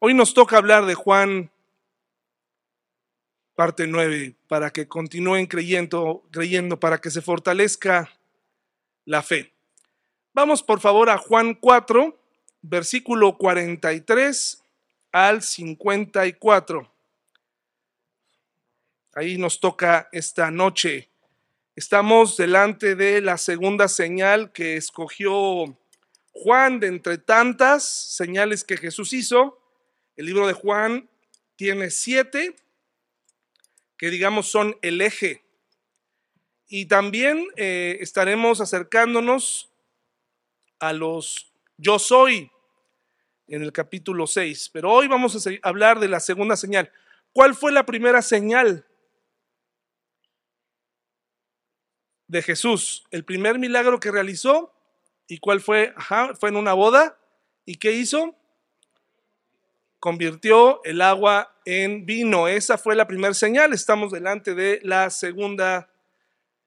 Hoy nos toca hablar de Juan parte 9, para que continúen creyendo, creyendo, para que se fortalezca la fe. Vamos por favor a Juan 4, versículo 43 al 54. Ahí nos toca esta noche. Estamos delante de la segunda señal que escogió Juan de entre tantas señales que Jesús hizo. El libro de Juan tiene siete que digamos son el eje. Y también eh, estaremos acercándonos a los yo soy en el capítulo 6. Pero hoy vamos a hablar de la segunda señal. ¿Cuál fue la primera señal de Jesús, el primer milagro que realizó. ¿Y cuál fue? Ajá, fue en una boda. ¿Y qué hizo? Convirtió el agua en vino. Esa fue la primera señal. Estamos delante de la segunda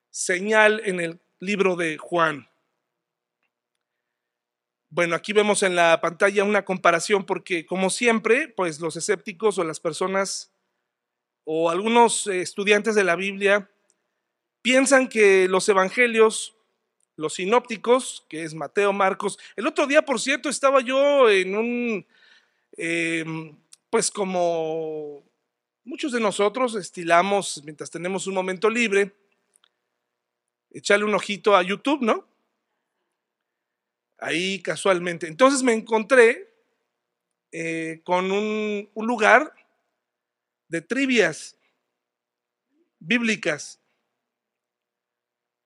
señal en el libro de Juan. Bueno, aquí vemos en la pantalla una comparación porque como siempre, pues los escépticos o las personas o algunos estudiantes de la Biblia piensan que los evangelios, los sinópticos, que es Mateo, Marcos, el otro día, por cierto, estaba yo en un, em, pues como muchos de nosotros estilamos mientras tenemos un momento libre, echarle un ojito a YouTube, ¿no? Ahí casualmente. Entonces me encontré eh, con un, lugar de trivias bíblicas.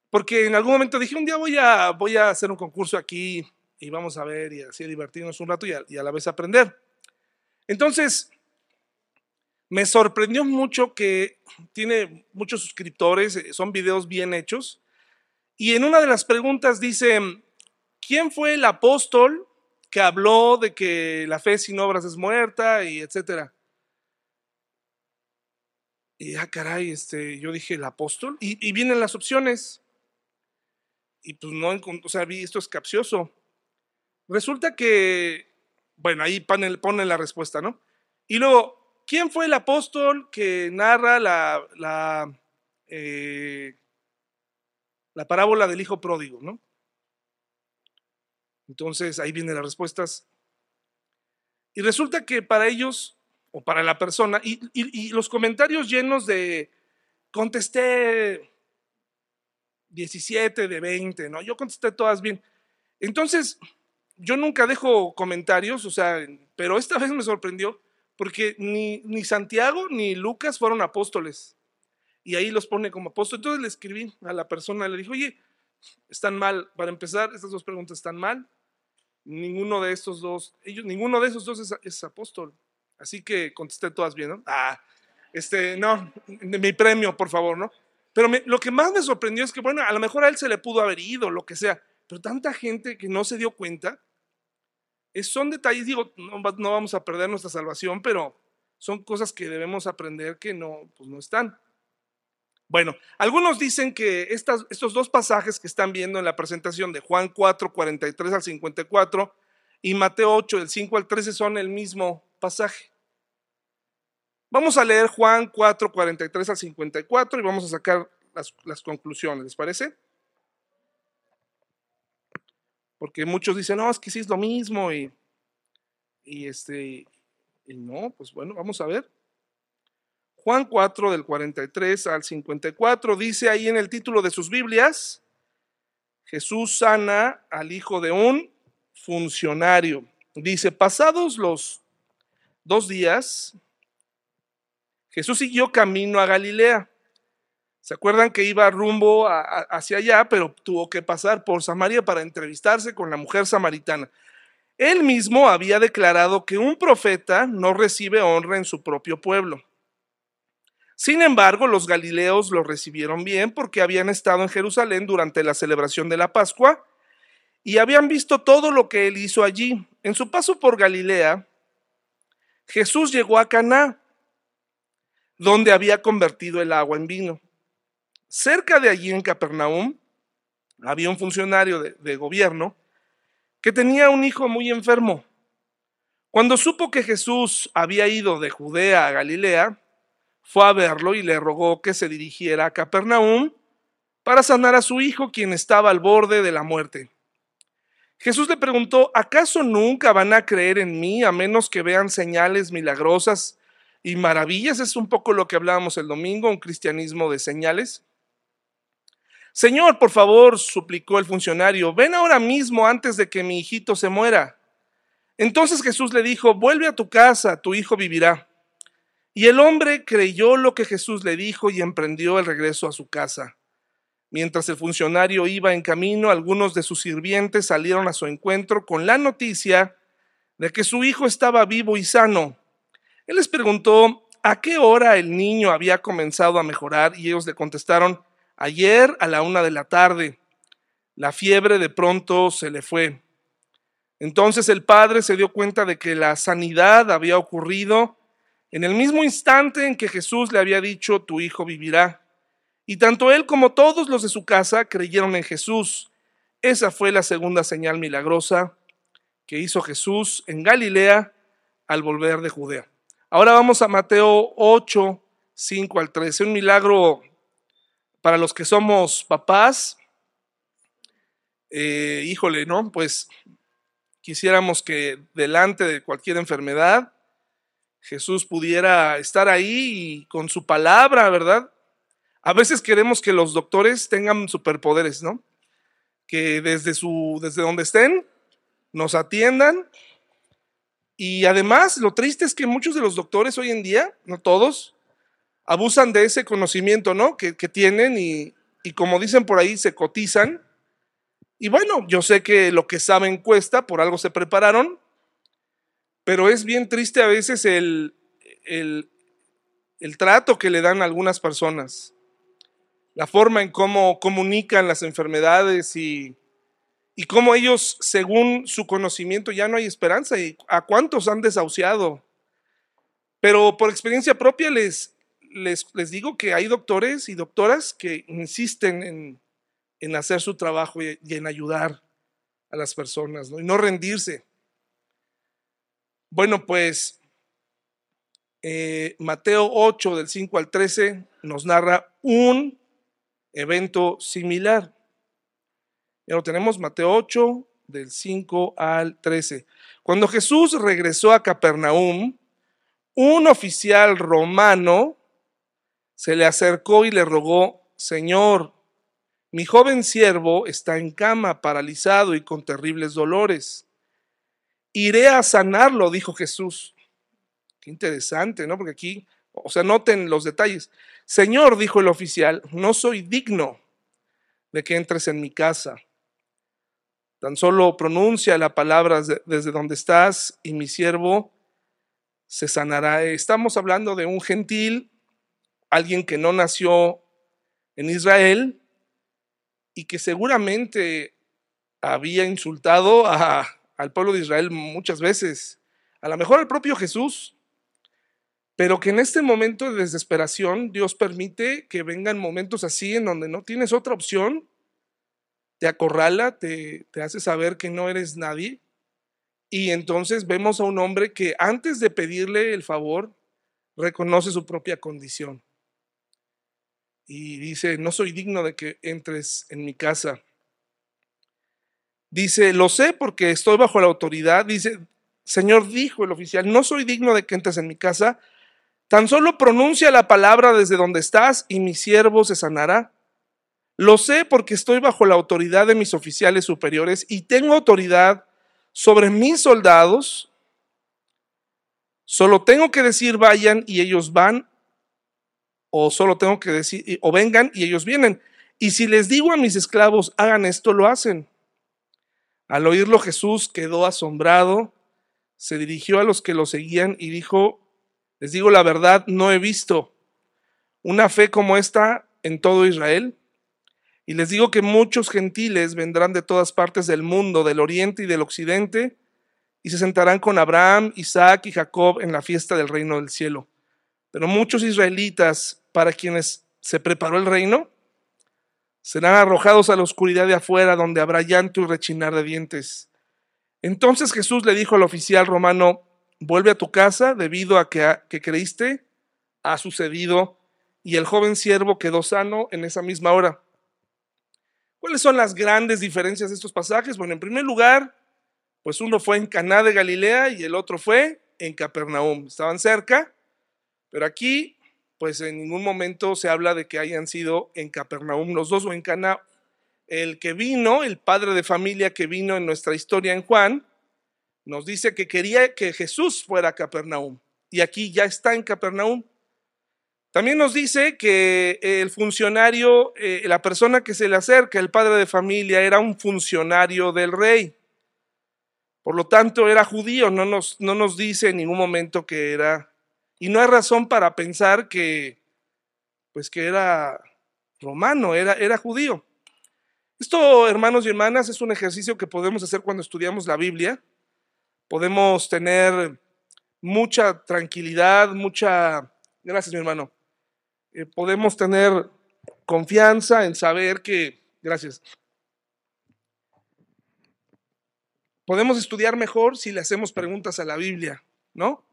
Porque en algún momento dije, un día voy a, voy a hacer un concurso aquí y vamos a ver y así divertirnos un rato y a, la vez aprender. Entonces, me sorprendió mucho que tiene muchos suscriptores, eh, son videos bien hechos. Y en una de las preguntas dice, ¿quién fue el apóstol que habló de que la fe sin obras es muerta y etcétera? Y ah, caray, este, yo dije el apóstol. Y, vienen las opciones y pues no, o sea, vi esto es capcioso. Resulta que, bueno, ahí ponen, la respuesta, ¿no? Y luego, ¿quién fue el apóstol que narra la, la, eh, la parábola del hijo pródigo, ¿no? Entonces ahí vienen las respuestas. Y resulta que para ellos, o para la persona, y los comentarios llenos de, contesté 17 de 20, ¿no? Yo contesté todas bien. Entonces, yo nunca dejo comentarios, o sea, pero esta vez me sorprendió porque ni, Santiago ni Lucas fueron apóstoles. Y ahí los pone como apóstol. Entonces le escribí a la persona, le dije, oye, están mal. Para empezar, estas dos preguntas están mal. Ninguno de estos dos, ellos, ninguno de esos dos es, es apóstol. Así que contesté todas bien, ¿no? Ah, este, no, mi premio, por favor, ¿no? Pero lo que más me sorprendió es que, bueno, a lo mejor a él se le pudo haber ido, lo que sea, pero tanta gente que no se dio cuenta, es, son detalles, digo, no, vamos a perder nuestra salvación, pero son cosas que debemos aprender que no, pues no están. Bueno, algunos dicen que estos dos pasajes que están viendo en la presentación de Juan 4, 43 al 54 y Mateo 8, del 5 al 13 son el mismo pasaje. Vamos a leer Juan 4, 43 al 54 y vamos a sacar las, conclusiones, ¿les parece? Porque muchos dicen, no, es que sí es lo mismo y, y este, y no, pues bueno, vamos a ver. Juan 4 del 43 al 54 dice ahí en el título de sus Biblias, Jesús sana al hijo de un funcionario. Dice, pasados los dos días, Jesús siguió camino a Galilea. ¿Se acuerdan que iba rumbo hacia allá, pero tuvo que pasar por Samaria para entrevistarse con la mujer samaritana? Él mismo había declarado que un profeta no recibe honra en su propio pueblo. Sin embargo, los galileos lo recibieron bien porque habían estado en Jerusalén durante la celebración de la Pascua y habían visto todo lo que él hizo allí. En su paso por Galilea, Jesús llegó a Caná donde había convertido el agua en vino. Cerca de allí en Capernaum había un funcionario de, gobierno que tenía un hijo muy enfermo. Cuando supo que Jesús había ido de Judea a Galilea, fue a verlo y le rogó que se dirigiera a Capernaum para sanar a su hijo, quien estaba al borde de la muerte. Jesús le preguntó, ¿acaso nunca van a creer en mí a menos que vean señales milagrosas y maravillas? Es un poco lo que hablábamos el domingo, un cristianismo de señales. Señor, por favor, suplicó el funcionario, ven ahora mismo antes de que mi hijito se muera. Entonces Jesús le dijo, vuelve a tu casa, tu hijo vivirá. Y el hombre creyó lo que Jesús le dijo y emprendió el regreso a su casa. Mientras el funcionario iba en camino, algunos de sus sirvientes salieron a su encuentro con la noticia de que su hijo estaba vivo y sano. Él les preguntó a qué hora el niño había comenzado a mejorar y ellos le contestaron, ayer a la una de la tarde. La fiebre de pronto se le fue. Entonces el padre se dio cuenta de que la sanidad había ocurrido en el mismo instante en que Jesús le había dicho, tu hijo vivirá. Y tanto él como todos los de su casa creyeron en Jesús. Esa fue la segunda señal milagrosa que hizo Jesús en Galilea al volver de Judea. Ahora vamos a Mateo 8, 5 al 13. Un milagro para los que somos papás. Eh, híjole, ¿no? Pues quisiéramos que delante de cualquier enfermedad Jesús pudiera estar ahí y con su palabra, ¿verdad? A veces queremos que los doctores tengan superpoderes, ¿no? Que desde su desde donde estén nos atiendan. Y además, lo triste es que muchos de los doctores hoy en día, no todos, abusan de ese conocimiento, ¿no? Que, que tienen y, y como dicen por ahí, se cotizan. Y bueno, yo sé que lo que saben cuesta, por algo se prepararon, pero es bien triste a veces el, el, trato que le dan a algunas personas, la forma en cómo comunican las enfermedades y, y cómo ellos, según su conocimiento, ya no hay esperanza y a cuántos han desahuciado. Pero por experiencia propia les, les, les digo que hay doctores y doctoras que insisten en, en hacer su trabajo y, en ayudar a las personas y no rendirse. Bueno, pues eh, Mateo 8 del 5 al 13 nos narra un evento similar. Ya lo tenemos, Mateo 8 del 5 al 13. Cuando Jesús regresó a Capernaum, un oficial romano se le acercó y le rogó, Señor, mi joven siervo está en cama, paralizado y con terribles dolores iré a sanarlo, dijo Jesús. Qué interesante, ¿no? Porque aquí, o sea, noten los detalles. Señor, dijo el oficial, no soy digno de que entres en mi casa. Tan solo pronuncia la palabra desde donde estás y mi siervo se sanará. Estamos hablando de un gentil, alguien que no nació en Israel y que seguramente había insultado al pueblo de Israel muchas veces, a lo mejor al propio Jesús, pero que en este momento de desesperación Dios permite que vengan momentos así en donde no tienes otra opción, te acorrala, te, te hace saber que no eres nadie, y entonces vemos a un hombre que antes de pedirle el favor, reconoce su propia condición. Y dice, no soy digno de que entres en mi casa. Dice, lo sé porque estoy bajo la autoridad. Dice, Señor, dijo el oficial, no soy digno de que entres en mi casa. Tan solo pronuncia la palabra desde donde estás y mi siervo se sanará. Lo sé porque estoy bajo la autoridad de mis oficiales superiores y tengo autoridad sobre mis soldados. Solo tengo que decir vayan y ellos van, o solo tengo que decir, o vengan y ellos vienen. Y si les digo a mis esclavos, hagan esto, lo hacen. Al oírlo Jesús quedó asombrado, se dirigió a los que lo seguían y dijo, les digo la verdad, no he visto una fe como esta en todo Israel. Y les digo que muchos gentiles vendrán de todas partes del mundo, del oriente y del occidente, y se sentarán con Abraham, Isaac y Jacob en la fiesta del reino del cielo. Pero muchos israelitas, para quienes se preparó el reino, serán arrojados a la oscuridad de afuera, donde habrá llanto y rechinar de dientes. Entonces Jesús le dijo al oficial romano, vuelve a tu casa debido a que, que creíste, ha sucedido, y el joven siervo quedó sano en esa misma hora. ¿Cuáles son las grandes diferencias de estos pasajes? Bueno, en primer lugar, pues uno fue en Caná de Galilea y el otro fue en Capernaum. Estaban cerca, pero aquí, pues en ningún momento se habla de que hayan sido en Capernaum los dos o en Caná. El que vino, el padre de familia que vino en nuestra historia en Juan, nos dice que quería que Jesús fuera a Capernaum. Y aquí ya está en Capernaum. También nos dice que el funcionario, eh, la persona que se le acerca, el padre de familia, era un funcionario del rey. Por lo tanto, era judío, no nos, no nos dice en ningún momento que era. Y no hay razón para pensar que, pues que era romano, era, era judío. Esto, hermanos y hermanas, es un ejercicio que podemos hacer cuando estudiamos la Biblia podemos tener mucha tranquilidad, mucha, gracias mi hermano, eh, podemos tener confianza en saber que, gracias, podemos estudiar mejor si le hacemos preguntas a la Biblia, ¿no?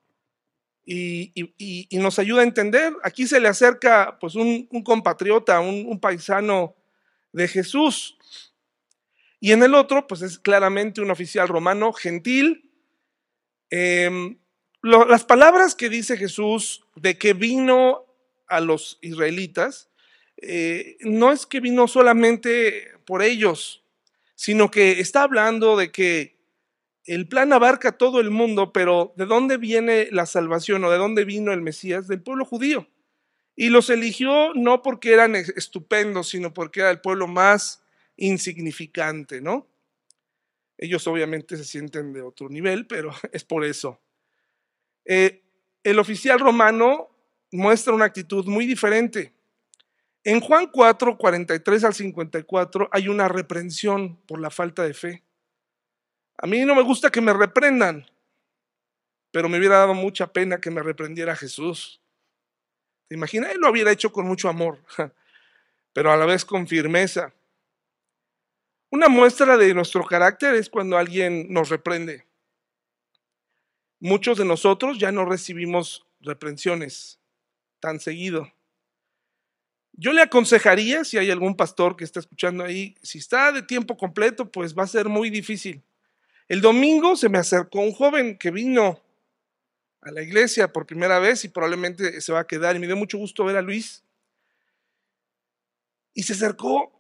Y, nos ayuda a entender. Aquí se le acerca pues un, compatriota, un, paisano de Jesús. Y en el otro, pues es claramente un oficial romano gentil, Em, las palabras que dice Jesús de que vino a los israelitas, eh, no es que vino solamente por ellos, sino que está hablando de que el plan abarca todo el mundo, pero ¿de dónde viene la salvación o de dónde vino el Mesías? Del pueblo judío. Y los eligió no porque eran estupendos, sino porque era el pueblo más insignificante, ¿no? Ellos obviamente se sienten de otro nivel, pero es por eso. Eh, el oficial romano muestra una actitud muy diferente. En Juan 4, 43 al 54 hay una reprensión por la falta de fe. A mí no me gusta que me reprendan, pero me hubiera dado mucha pena que me reprendiera Jesús. ¿Te imaginas? Él lo hubiera hecho con mucho amor, pero a la vez con firmeza. Una muestra de nuestro carácter es cuando alguien nos reprende. Muchos de nosotros ya no recibimos reprensiones tan seguido. Yo le aconsejaría, si hay algún pastor que está escuchando ahí, si está de tiempo completo, pues va a ser muy difícil. El domingo se me acercó un joven que vino a la iglesia por primera vez y probablemente se va a quedar. Y me dio mucho gusto ver a Luis. Y se acercó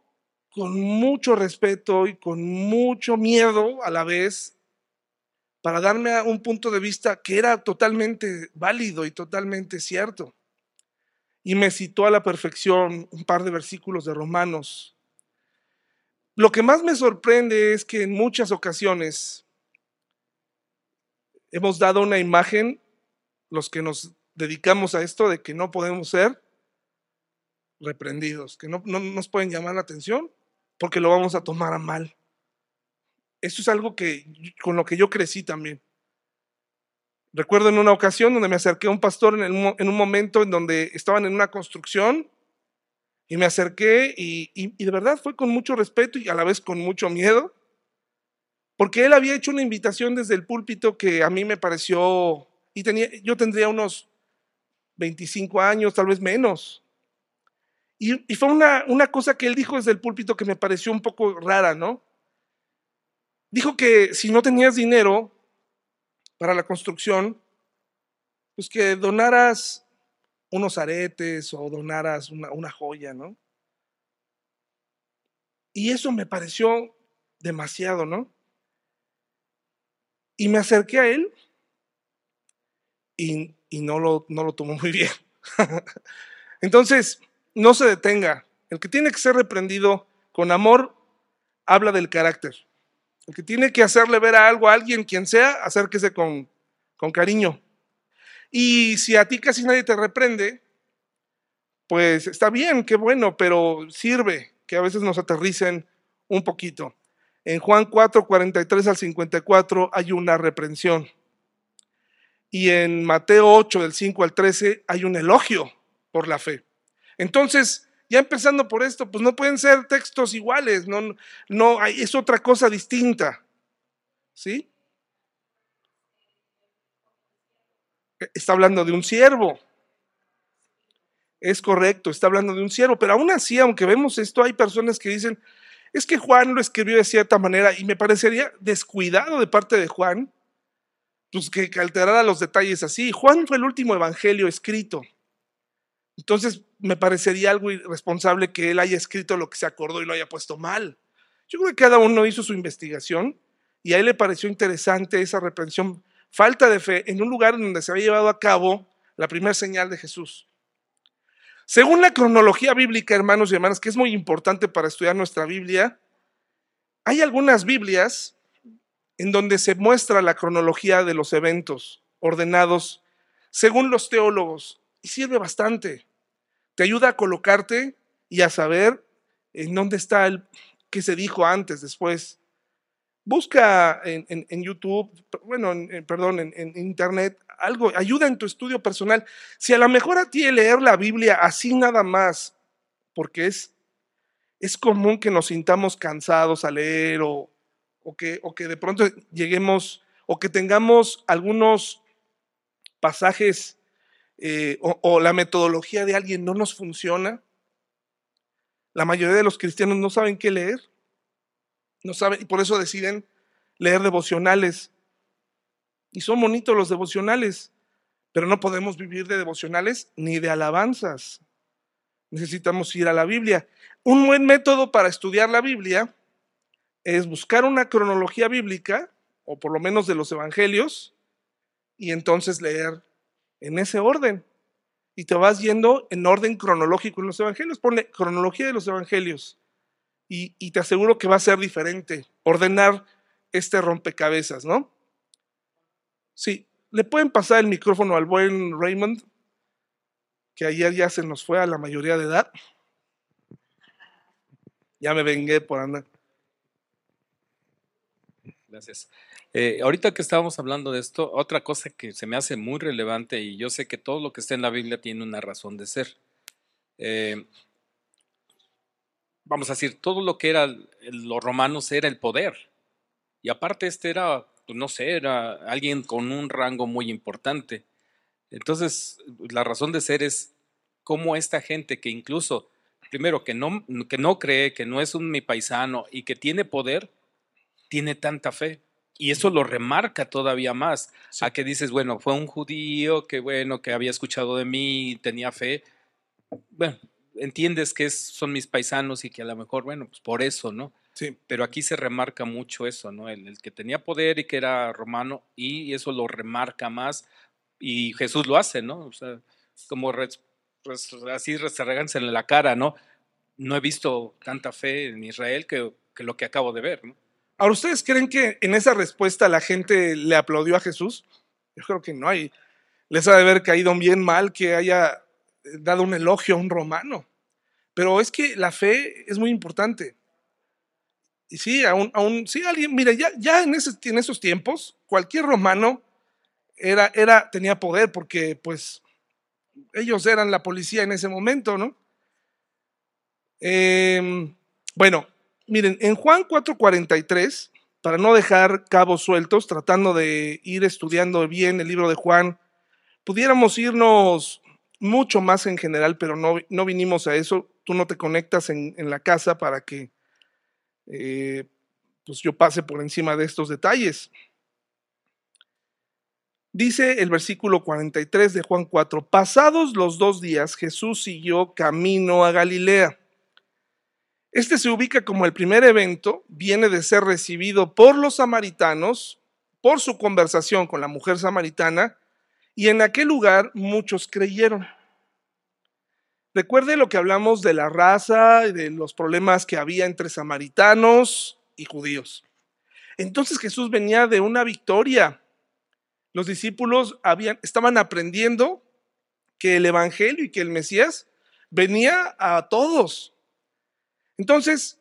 con mucho respeto y con mucho miedo a la vez para darme un punto de vista que era totalmente válido y totalmente cierto. Y me citó a la perfección un par de versículos de Romanos. Lo que más me sorprende es que en muchas ocasiones hemos dado una imagen, los que nos dedicamos a esto, de que no podemos ser reprendidos, que no, no nos pueden llamar la atención porque lo vamos a tomar a mal. Eso es algo que con lo que yo crecí también. Recuerdo en una ocasión donde me acerqué a un pastor en, un momento en donde estaban en una construcción y me acerqué y, y, de verdad fue con mucho respeto y a la vez con mucho miedo, porque él había hecho una invitación desde el púlpito que a mí me pareció, y tenía, yo tendría unos 25 años, tal vez menos. Y, fue una, una, cosa que él dijo desde el púlpito que me pareció un poco rara, ¿no? Dijo que si no tenías dinero para la construcción, pues que donaras unos aretes o donaras una, una joya, ¿no? Y eso me pareció demasiado, ¿no? Y me acerqué a él y, y no, lo, no lo tomó muy bien. Entonces, no se detenga. El que tiene que ser reprendido con amor habla del carácter. El que tiene que hacerle ver a algo a alguien, quien sea, acérquese con, con cariño. Y si a ti casi nadie te reprende, pues está bien, qué bueno, pero sirve que a veces nos aterricen un poquito. En Juan 4, 43 al 54 hay una reprensión. Y en Mateo 8, del 5 al 13, hay un elogio por la fe. Entonces, ya empezando por esto, pues no pueden ser textos iguales, no, no, es otra cosa distinta. ¿Sí? Está hablando de un siervo. Es correcto, está hablando de un siervo, pero aún así, aunque vemos esto, hay personas que dicen, es que Juan lo escribió de cierta manera y me parecería descuidado de parte de Juan, pues que, alterara los detalles así. Juan fue el último evangelio escrito. Entonces me parecería algo irresponsable que él haya escrito lo que se acordó y lo haya puesto mal. Yo creo que cada uno hizo su investigación y a él le pareció interesante esa reprensión, falta de fe en un lugar donde se había llevado a cabo la primera señal de Jesús. Según la cronología bíblica, hermanos y hermanas, que es muy importante para estudiar nuestra Biblia, hay algunas Biblias en donde se muestra la cronología de los eventos ordenados según los teólogos y sirve bastante. Te ayuda a colocarte y a saber en dónde está el que se dijo antes, después. Busca en, YouTube, bueno, perdón, en, Internet, algo, ayuda en tu estudio personal. Si a lo mejor a ti leer la Biblia así nada más, porque es, es común que nos sintamos cansados a leer o, o, que, o que de pronto lleguemos o que tengamos algunos pasajes eh, o, la metodología de alguien no nos funciona. La mayoría de los cristianos no saben qué leer. No saben, y por eso deciden leer devocionales. Y son bonitos los devocionales, pero no podemos vivir de devocionales ni de alabanzas. Necesitamos ir a la Biblia. Un buen método para estudiar la Biblia es buscar una cronología bíblica, o por lo menos de los evangelios, y entonces leer en ese orden. Y te vas yendo en orden cronológico en los evangelios. Pone cronología de los evangelios. Y, te aseguro que va a ser diferente ordenar este rompecabezas, ¿no? Sí, le pueden pasar el micrófono al buen Raymond, que ayer ya se nos fue a la mayoría de edad. Ya me vengué por andar. Gracias. Eh, ahorita que estábamos hablando de esto, otra cosa que se me hace muy relevante y yo sé que todo lo que está en la Biblia tiene una razón de ser. Eh, vamos a decir, todo lo que era los romanos era el poder. Y aparte este era, pues, no sé, era alguien con un rango muy importante. Entonces, la razón de ser es cómo esta gente que incluso, primero, que no, que no cree, que no es un mi paisano y que tiene poder, tiene tanta fe. Y eso lo remarca todavía más a que dices, bueno, fue un judío que, bueno, que había escuchado de mí, tenía fe. Bueno, entiendes que son mis paisanos y que a lo mejor, bueno, pues por eso, ¿no? Sí. Pero aquí se remarca mucho eso, ¿no? El, que tenía poder y que era romano, y eso lo remarca más, y Jesús lo hace, ¿no? O sea, como así se en la cara, ¿no? No he visto tanta fe en Israel que, que lo que acabo de ver, ¿no? Ahora, ¿ustedes creen que en esa respuesta la gente le aplaudió a Jesús? Yo creo que no hay. Les ha de haber caído bien mal que haya dado un elogio a un romano. Pero es que la fe es muy importante. Y sí, aún, aún sí, alguien, mire, ya, ya en, en esos tiempos, cualquier romano era, era, tenía poder porque, pues, ellos eran la policía en ese momento, ¿no? Em, bueno, Miren, en Juan 4:43, para no dejar cabos sueltos, tratando de ir estudiando bien el libro de Juan, pudiéramos irnos mucho más en general, pero no, no vinimos a eso. Tú no te conectas en, la casa para que eh, pues yo pase por encima de estos detalles. Dice el versículo 43 de Juan 4, pasados los dos días, Jesús siguió camino a Galilea este se ubica como el primer evento, viene de ser recibido por los samaritanos, por su conversación con la mujer samaritana, y en aquel lugar muchos creyeron. Recuerde lo que hablamos de la raza y de los problemas que había entre samaritanos y judíos. Entonces Jesús venía de una victoria. Los discípulos habían, estaban aprendiendo que el Evangelio y que el Mesías venía a todos, entonces,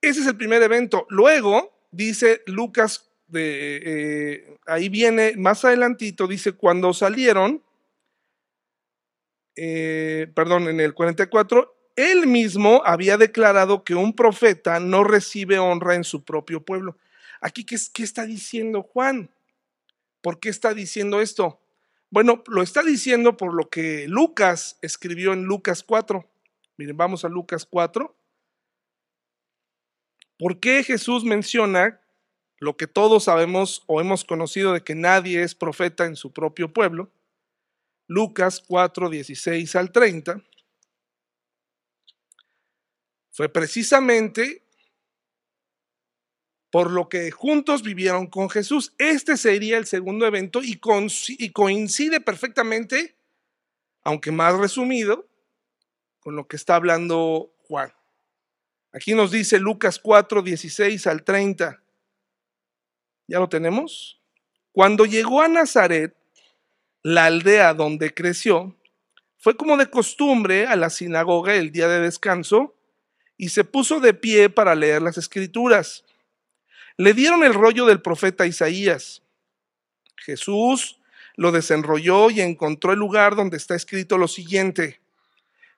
ese es el primer evento. Luego, dice Lucas, eh, ahí viene, más adelantito, dice, cuando salieron, eh, perdón, en el 44, él mismo había declarado que un profeta no recibe honra en su propio pueblo. Aquí, ¿qué, qué está diciendo Juan? ¿Por qué está diciendo esto? Bueno, lo está diciendo por lo que Lucas escribió en Lucas 4. Miren, vamos a Lucas 4. ¿Por qué Jesús menciona lo que todos sabemos o hemos conocido de que nadie es profeta en su propio pueblo? Lucas 4, 16 al 30. Fue precisamente por lo que juntos vivieron con Jesús. Este sería el segundo evento y, coincide perfectamente, aunque más resumido, con lo que está hablando Juan. Aquí nos dice Lucas 4, 16 al 30. ¿Ya lo tenemos? Cuando llegó a Nazaret, la aldea donde creció, fue como de costumbre a la sinagoga el día de descanso y se puso de pie para leer las escrituras. Le dieron el rollo del profeta Isaías. Jesús lo desenrolló y encontró el lugar donde está escrito lo siguiente.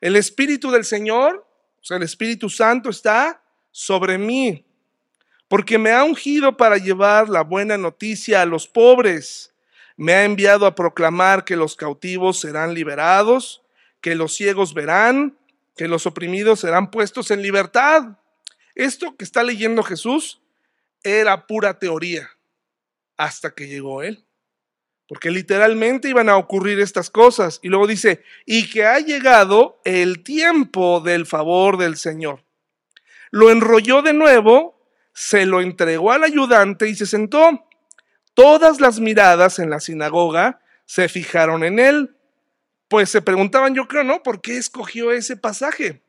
El Espíritu del Señor, o sea, el Espíritu Santo está sobre mí, porque me ha ungido para llevar la buena noticia a los pobres. Me ha enviado a proclamar que los cautivos serán liberados, que los ciegos verán, que los oprimidos serán puestos en libertad. Esto que está leyendo Jesús era pura teoría hasta que llegó Él. Porque literalmente iban a ocurrir estas cosas. Y luego dice, y que ha llegado el tiempo del favor del Señor. Lo enrolló de nuevo, se lo entregó al ayudante y se sentó. Todas las miradas en la sinagoga se fijaron en él. Pues se preguntaban, yo creo, ¿no? ¿Por qué escogió ese pasaje?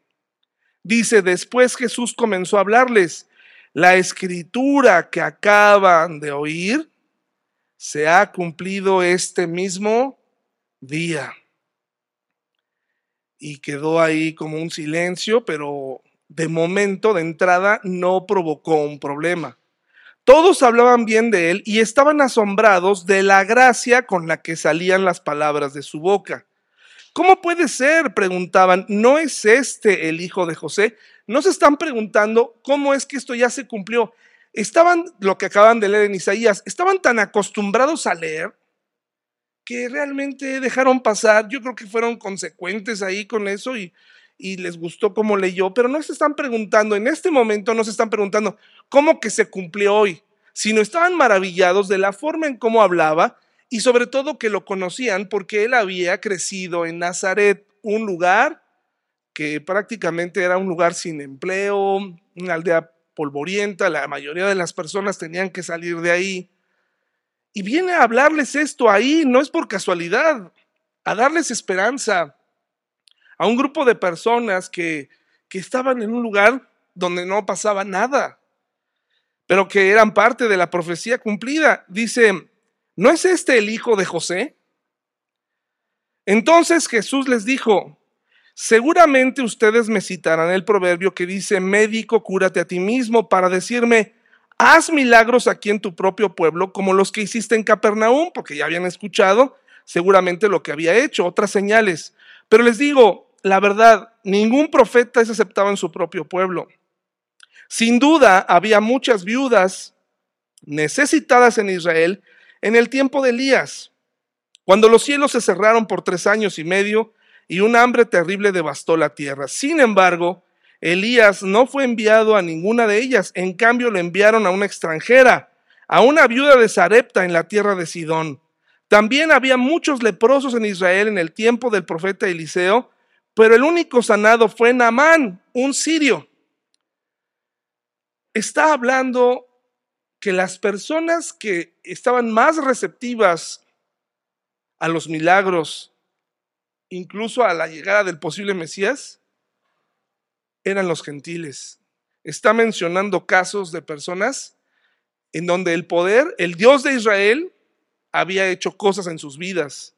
Dice, después Jesús comenzó a hablarles la escritura que acaban de oír se ha cumplido este mismo día. Y quedó ahí como un silencio, pero de momento, de entrada, no provocó un problema. Todos hablaban bien de él y estaban asombrados de la gracia con la que salían las palabras de su boca. ¿Cómo puede ser? preguntaban. ¿No es este el hijo de José? no se están preguntando cómo es que esto ya se cumplió. Estaban, lo que acaban de leer en Isaías, estaban tan acostumbrados a leer que realmente dejaron pasar. Yo creo que fueron consecuentes ahí con eso y, y les gustó cómo leyó, pero no se están preguntando, en este momento no se están preguntando cómo que se cumplió hoy, sino estaban maravillados de la forma en cómo hablaba y sobre todo que lo conocían porque él había crecido en Nazaret, un lugar que prácticamente era un lugar sin empleo, una aldea polvorienta, la mayoría de las personas tenían que salir de ahí. Y viene a hablarles esto ahí, no es por casualidad, a darles esperanza a un grupo de personas que, que estaban en un lugar donde no pasaba nada, pero que eran parte de la profecía cumplida. Dice, ¿no es este el hijo de José? Entonces Jesús les dijo, Seguramente ustedes me citarán el proverbio que dice, médico, cúrate a ti mismo, para decirme, haz milagros aquí en tu propio pueblo, como los que hiciste en Capernaum, porque ya habían escuchado seguramente lo que había hecho, otras señales. Pero les digo, la verdad, ningún profeta es aceptado en su propio pueblo. Sin duda, había muchas viudas necesitadas en Israel en el tiempo de Elías. Cuando los cielos se cerraron por tres años y medio, y un hambre terrible devastó la tierra. Sin embargo, Elías no fue enviado a ninguna de ellas, en cambio lo enviaron a una extranjera, a una viuda de Sarepta en la tierra de Sidón. También había muchos leprosos en Israel en el tiempo del profeta Eliseo, pero el único sanado fue Naamán, un sirio. Está hablando que las personas que estaban más receptivas a los milagros incluso a la llegada del posible Mesías, eran los gentiles. Está mencionando casos de personas en donde el poder, el Dios de Israel, había hecho cosas en sus vidas.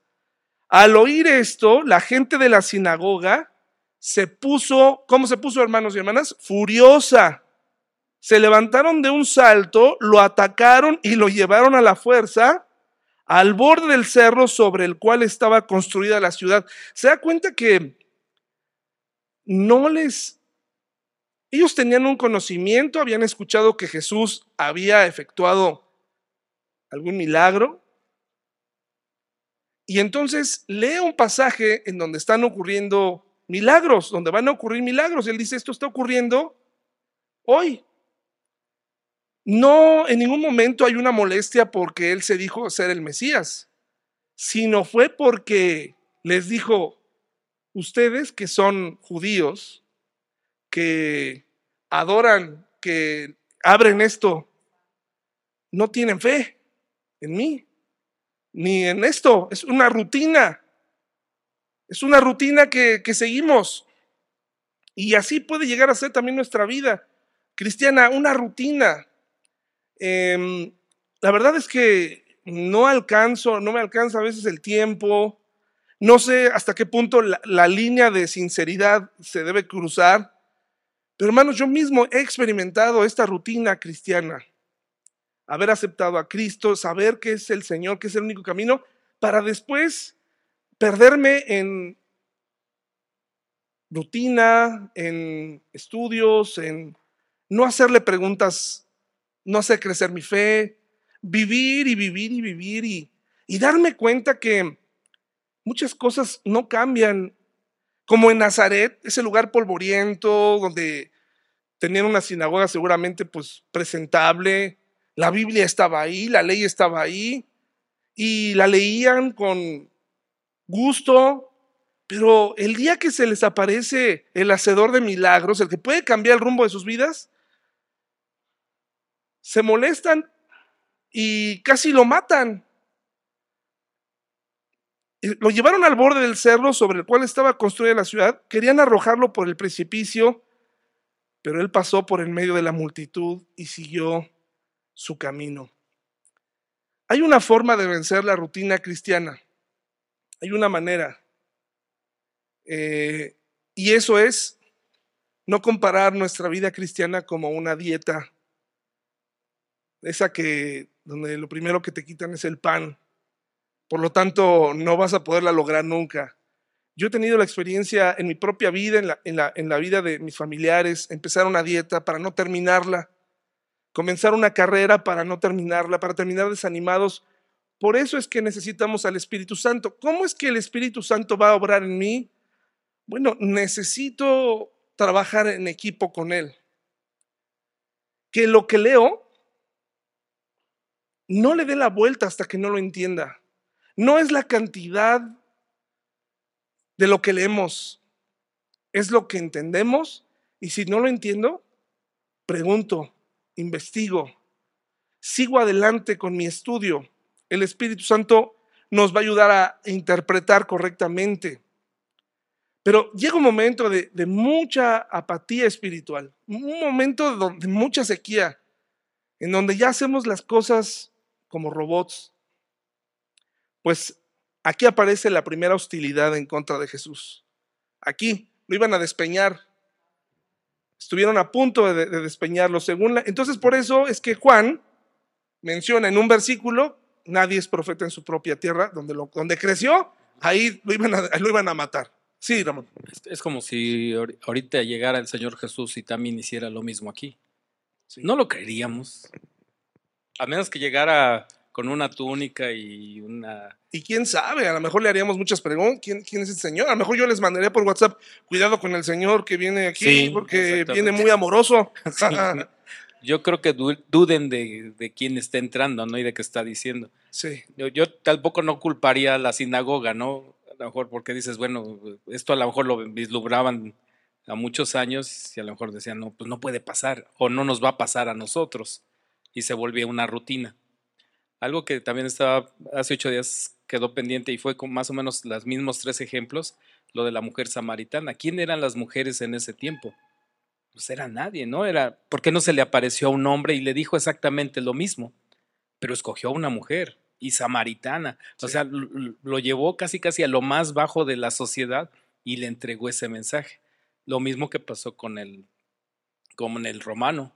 Al oír esto, la gente de la sinagoga se puso, ¿cómo se puso, hermanos y hermanas? Furiosa. Se levantaron de un salto, lo atacaron y lo llevaron a la fuerza al borde del cerro sobre el cual estaba construida la ciudad. Se da cuenta que no les... Ellos tenían un conocimiento, habían escuchado que Jesús había efectuado algún milagro Y entonces lee un pasaje en donde están ocurriendo milagros, donde van a ocurrir milagros. Él dice, esto está ocurriendo hoy. No, en ningún momento hay una molestia porque él se dijo ser el Mesías, sino fue porque les dijo, ustedes que son judíos, que adoran, que abren esto, no tienen fe en mí, ni en esto, es una rutina, es una rutina que, seguimos. Y así puede llegar a ser también nuestra vida. Cristiana, una rutina. Em, la verdad es que no alcanzo, no me alcanza a veces el tiempo, no sé hasta qué punto la, línea de sinceridad se debe cruzar, pero hermanos, yo mismo he experimentado esta rutina cristiana, haber aceptado a Cristo, saber que es el Señor, que es el único camino, para después perderme en rutina, en estudios, en no hacerle preguntas, no hacer crecer mi fe, vivir y vivir y vivir y, y darme cuenta que muchas cosas no cambian. Como en Nazaret, ese lugar polvoriento donde tenían una sinagoga seguramente pues presentable, la Biblia estaba ahí, la ley estaba ahí y la leían con gusto, pero el día que se les aparece el hacedor de milagros, el que puede cambiar el rumbo de sus vidas, se molestan y casi lo matan. Lo llevaron al borde del cerro sobre el cual estaba construida la ciudad, querían arrojarlo por el precipicio, pero él pasó por el medio de la multitud y siguió su camino. Hay una forma de vencer la rutina cristiana, hay una manera, eh, y eso es no comparar nuestra vida cristiana como una dieta, esa que donde lo primero que te quitan es el pan. Por lo tanto, no vas a poderla lograr nunca. Yo he tenido la experiencia en mi propia vida, en la, en la, vida de mis familiares, empezar una dieta para no terminarla, comenzar una carrera para no terminarla, para terminar desanimados. Por eso es que necesitamos al Espíritu Santo. ¿Cómo es que el Espíritu Santo va a obrar en mí? Bueno, necesito trabajar en equipo con Él. Que lo que leo no le dé la vuelta hasta que no lo entienda. No es la cantidad de lo que leemos, es lo que entendemos y si no lo entiendo, pregunto, investigo, sigo adelante con mi estudio. El Espíritu Santo nos va a ayudar a interpretar correctamente. Pero llega un momento de, mucha apatía espiritual, un momento de mucha sequía, en donde ya hacemos las cosas como robots, pues aquí aparece la primera hostilidad en contra de Jesús. Aquí lo iban a despeñar. Estuvieron a punto de, despeñarlo. Según entonces, por eso es que Juan menciona en un versículo: nadie es profeta en su propia tierra, donde, lo, donde creció, ahí lo iban, a, lo iban a matar. Sí, Ramón. Es como si ahorita llegara el Señor Jesús y también hiciera lo mismo aquí. No lo creeríamos. A menos que llegara con una túnica y una... Y quién sabe, a lo mejor le haríamos muchas preguntas. ¿Quién, quién es el Señor? A lo mejor yo les mandaría por WhatsApp, cuidado con el Señor que viene aquí, porque viene muy amoroso. Yo creo que duden de, de, quién está entrando, ¿no? Y de qué está diciendo. Sí. Yo, yo, tampoco no culparía a la sinagoga, ¿no? A lo mejor porque dices, bueno, esto a lo mejor lo vislumbraban a muchos años y a lo mejor decían, no, pues no puede pasar o no nos va a pasar a nosotros. Y se volvía una rutina. Algo que también estaba hace ocho días quedó pendiente y fue con más o menos los mismos tres ejemplos, lo de la mujer samaritana. ¿Quién eran las mujeres en ese tiempo? Pues era nadie, ¿no? Era, ¿por qué no se le apareció a un hombre y le dijo exactamente lo mismo? Pero escogió a una mujer y samaritana. O sea, lo, llevó casi casi a lo más bajo de la sociedad y le entregó ese mensaje. Lo mismo que pasó con el, con el romano.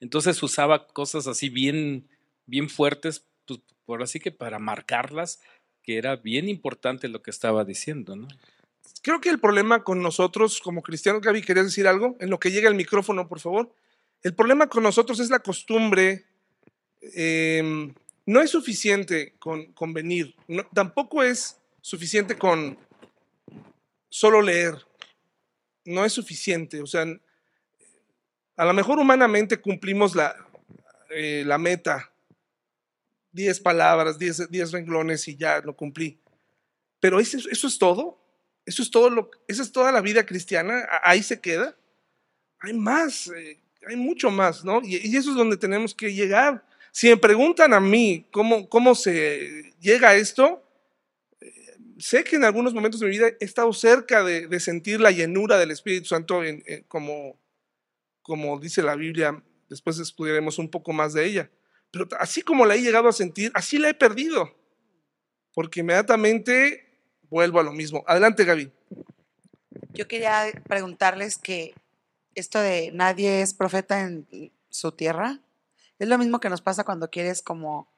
Entonces usaba cosas así bien, bien fuertes, pues por así que para marcarlas, que era bien importante lo que estaba diciendo, ¿no? Creo que el problema con nosotros como cristianos, Gaby, ¿querías decir algo? En lo que llega el micrófono, por favor. El problema con nosotros es la costumbre em, no es suficiente con, con venir, tampoco es suficiente con solo leer, no es suficiente, o sea, a lo mejor humanamente cumplimos la, eh, la meta, 10 palabras, 10 10 renglones y ya lo cumplí. Pero eso, es todo, eso es todo lo, esa es toda la vida cristiana, ahí se queda. Hay más, eh, hay mucho más, ¿no? Y, eso es donde tenemos que llegar. Si me preguntan a mí cómo, cómo se llega a esto, eh, sé que en algunos momentos de mi vida he estado cerca de, sentir la llenura del Espíritu Santo, como, como dice la Biblia, después estudiaremos un poco más de ella. Pero así como la he llegado a sentir, así la he perdido. Porque inmediatamente vuelvo a lo mismo. Adelante, Gaby. Yo quería preguntarles que esto de nadie es profeta en su tierra, es lo mismo que nos pasa cuando quieres como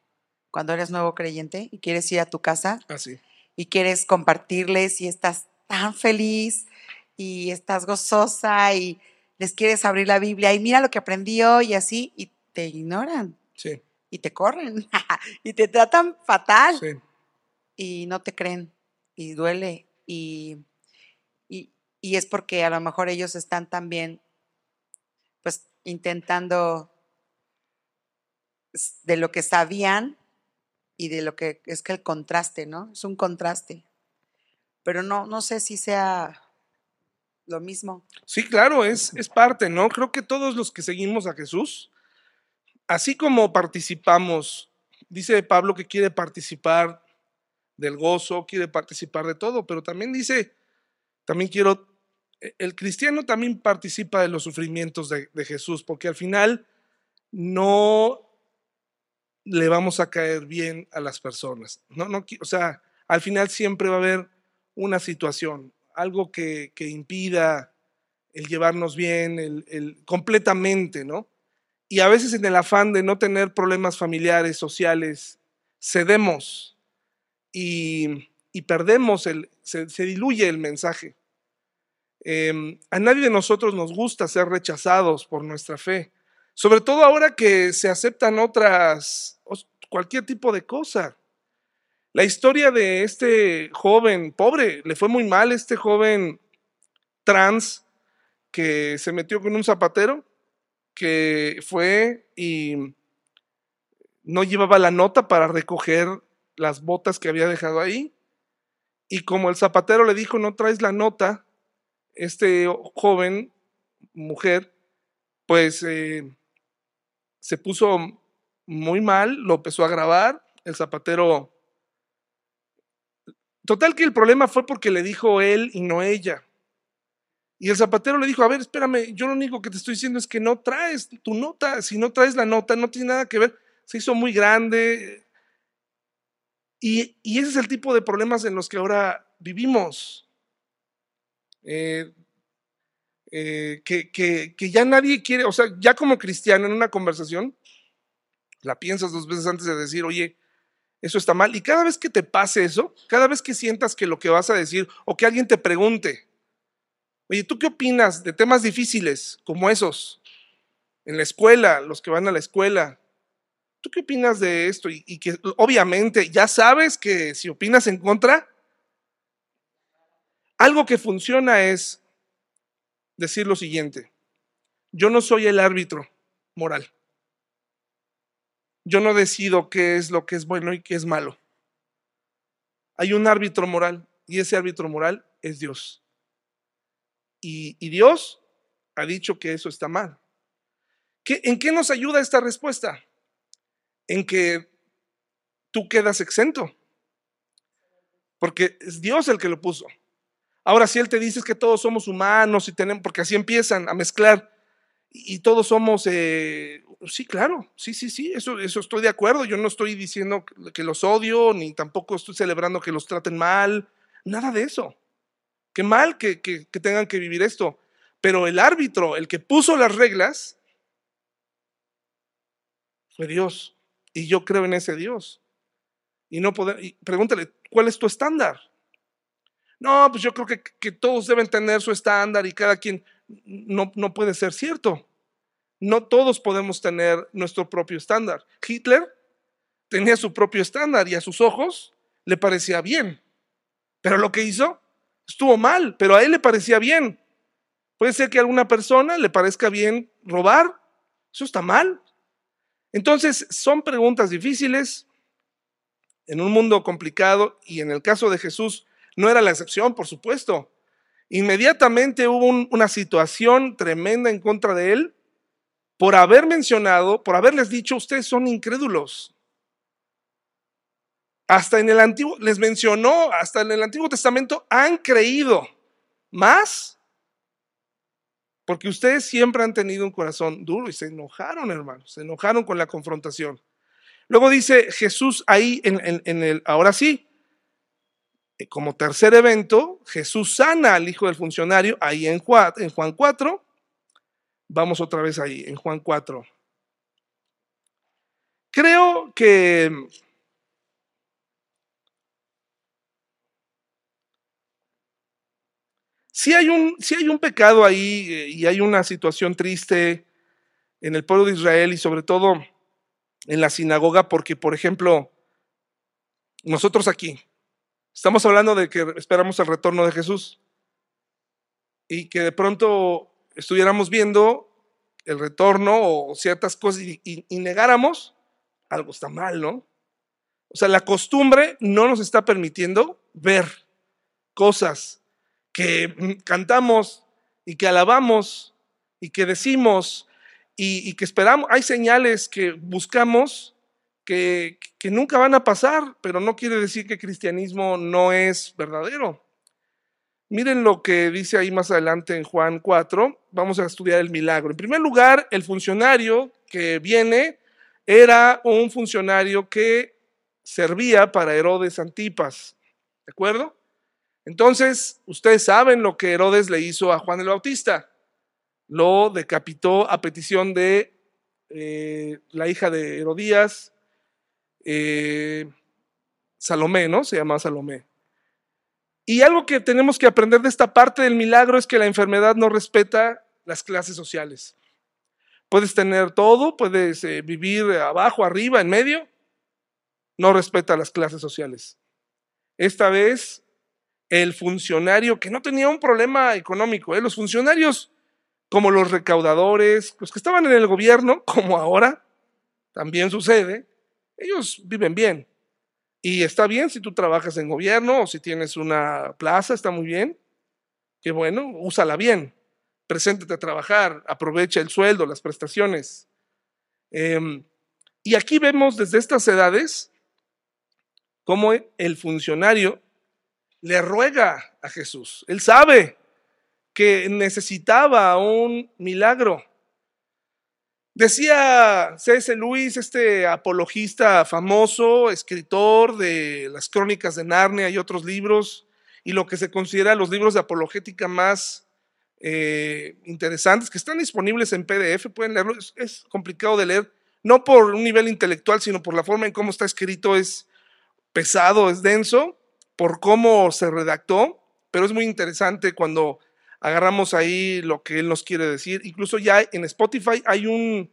cuando eres nuevo creyente y quieres ir a tu casa Así. y quieres compartirles y estás tan feliz y estás gozosa y les quieres abrir la Biblia y mira lo que aprendí hoy y así y te ignoran Sí, y te corren y te tratan fatal sí. y no te creen y duele y, y, y es porque a lo mejor ellos están también pues intentando de lo que sabían y de lo que es que el contraste, ¿no? Es un contraste. Pero no, no sé si sea lo mismo. Sí, claro, es, es parte, ¿no? Creo que todos los que seguimos a Jesús, así como participamos, dice Pablo que quiere participar del gozo, quiere participar de todo, pero también dice, también quiero, e- el cristiano también participa de los sufrimientos de, Jesús, porque al final no le vamos a caer bien a las personas. No, no, o sea, al final siempre va a haber una situación, algo que, que impida el llevarnos bien, el, el- completamente, ¿no? Y a veces en el afán de no tener problemas familiares, sociales, cedemos y, perdemos, el, se, diluye el mensaje. Em, a nadie de nosotros nos gusta ser rechazados por nuestra fe, sobre todo ahora que se aceptan otras, cualquier tipo de cosa. La historia de este joven pobre, le fue muy mal este joven trans que se metió con un zapatero, que fue y no llevaba la nota para recoger las botas que había dejado ahí. Y como el zapatero le dijo, no traes la nota, este joven, mujer, pues eh, se puso muy mal, lo empezó a grabar, el zapatero Total que el problema fue porque le dijo él y no ella. Y el zapatero le dijo, a ver, espérame, yo lo único que te estoy diciendo es que no traes tu nota. Si no traes la nota, no tiene nada que ver. Se hizo muy grande. Y, ese es el tipo de problemas en los que ahora vivimos. Eh, eh, que, que ya nadie quiere, o sea, ya como cristiano en una conversación, la piensas dos veces antes de decir, oye, eso está mal. Y cada vez que te pase eso, cada vez que sientas que lo que vas a decir o que alguien te pregunte, oye, ¿tú qué opinas de temas difíciles como esos? En la escuela, los que van a la escuela. ¿Tú qué opinas de esto? Y, que obviamente ya sabes que si opinas en contra, algo que funciona es decir lo siguiente. Yo no soy el árbitro moral yo no decido qué es lo que es bueno y qué es malo. Hay un árbitro moral y ese árbitro moral es Dios. Y, Dios ha dicho que eso está mal. ¿Qué, ¿En qué nos ayuda esta respuesta? En que tú quedas exento. Porque es Dios el que lo puso. Ahora, si Él te dice que todos somos humanos y tenemos, porque así empiezan a mezclar y, todos somos, eh, sí, claro, sí, sí, sí, eso, eso estoy de acuerdo. Yo no estoy diciendo que los odio, ni tampoco estoy celebrando que los traten mal, nada de eso. Qué mal que, que- tengan que vivir esto. Pero el árbitro, el que puso las reglas, fue Dios. Y yo creo en ese Dios. Y no poder, y pregúntale, ¿cuál es tu estándar? No, pues yo creo que, que todos deben tener su estándar y cada quien no, no puede ser cierto. No todos podemos tener nuestro propio estándar. Hitler tenía su propio estándar y a sus ojos le parecía bien. Pero lo que hizo estuvo mal, pero a él le parecía bien. Puede ser que a alguna persona le parezca bien robar, eso está mal. Entonces, son preguntas difíciles en un mundo complicado y en el caso de Jesús no era la excepción, por supuesto. Inmediatamente hubo una situación tremenda en contra de él por haber mencionado, por haberles dicho, ustedes son incrédulos. Hasta en el Antiguo, les mencionó, hasta en el Antiguo Testamento han creído más porque ustedes siempre han tenido un corazón duro y se enojaron, hermanos, se enojaron con la confrontación. Luego dice Jesús ahí en, el, ahora sí, eh, como tercer evento, Jesús sana al hijo del funcionario ahí en Juan, en Juan 4. Vamos otra vez ahí, en Juan 4. Creo que Si hay un, hay un pecado ahí eh, y hay una situación triste en el pueblo de Israel y sobre todo en la sinagoga, porque, por ejemplo, nosotros aquí estamos hablando de que esperamos el retorno de Jesús y que de pronto estuviéramos viendo el retorno o ciertas cosas y, y negáramos, algo está mal, ¿no? O sea, la costumbre no nos está permitiendo ver cosas que cantamos y que alabamos y que decimos y, que esperamos. Hay señales que buscamos que, nunca van a pasar, pero no quiere decir que cristianismo no es verdadero. Miren lo que dice ahí más adelante en Juan 4. Vamos a estudiar el milagro. En primer lugar, el funcionario que viene era un funcionario que servía para Herodes Antipas. ¿De acuerdo? Entonces, ustedes saben lo que Herodes le hizo a Juan el Bautista. Lo decapitó a petición de eh, la hija de Herodías, eh, Salomé, ¿no? Se llama Salomé. Y algo que tenemos que aprender de esta parte del milagro es que la enfermedad no respeta las clases sociales. Puedes tener todo, puedes eh, vivir abajo, arriba, en medio, no respeta las clases sociales. Esta vez el funcionario que no tenía un problema económico, ¿eh? los funcionarios como los recaudadores, los que estaban en el gobierno, como ahora también sucede, ellos viven bien. Y está bien si tú trabajas en gobierno o si tienes una plaza, está muy bien. Qué bueno, úsala bien. Preséntate a trabajar, aprovecha el sueldo, las prestaciones. Em, y aquí vemos desde estas edades cómo el funcionario le ruega a Jesús. Él sabe que necesitaba un milagro. Decía C.S. Luis, este apologista famoso, escritor de las crónicas de Narnia y otros libros, y lo que se considera los libros de apologética más eh, interesantes, que están disponibles en PDF, pueden leerlo, es, es, complicado de leer, no por un nivel intelectual, sino por la forma en cómo está escrito, es pesado, es denso, por cómo se redactó, pero es muy interesante cuando agarramos ahí lo que él nos quiere decir. Incluso ya en Spotify hay un,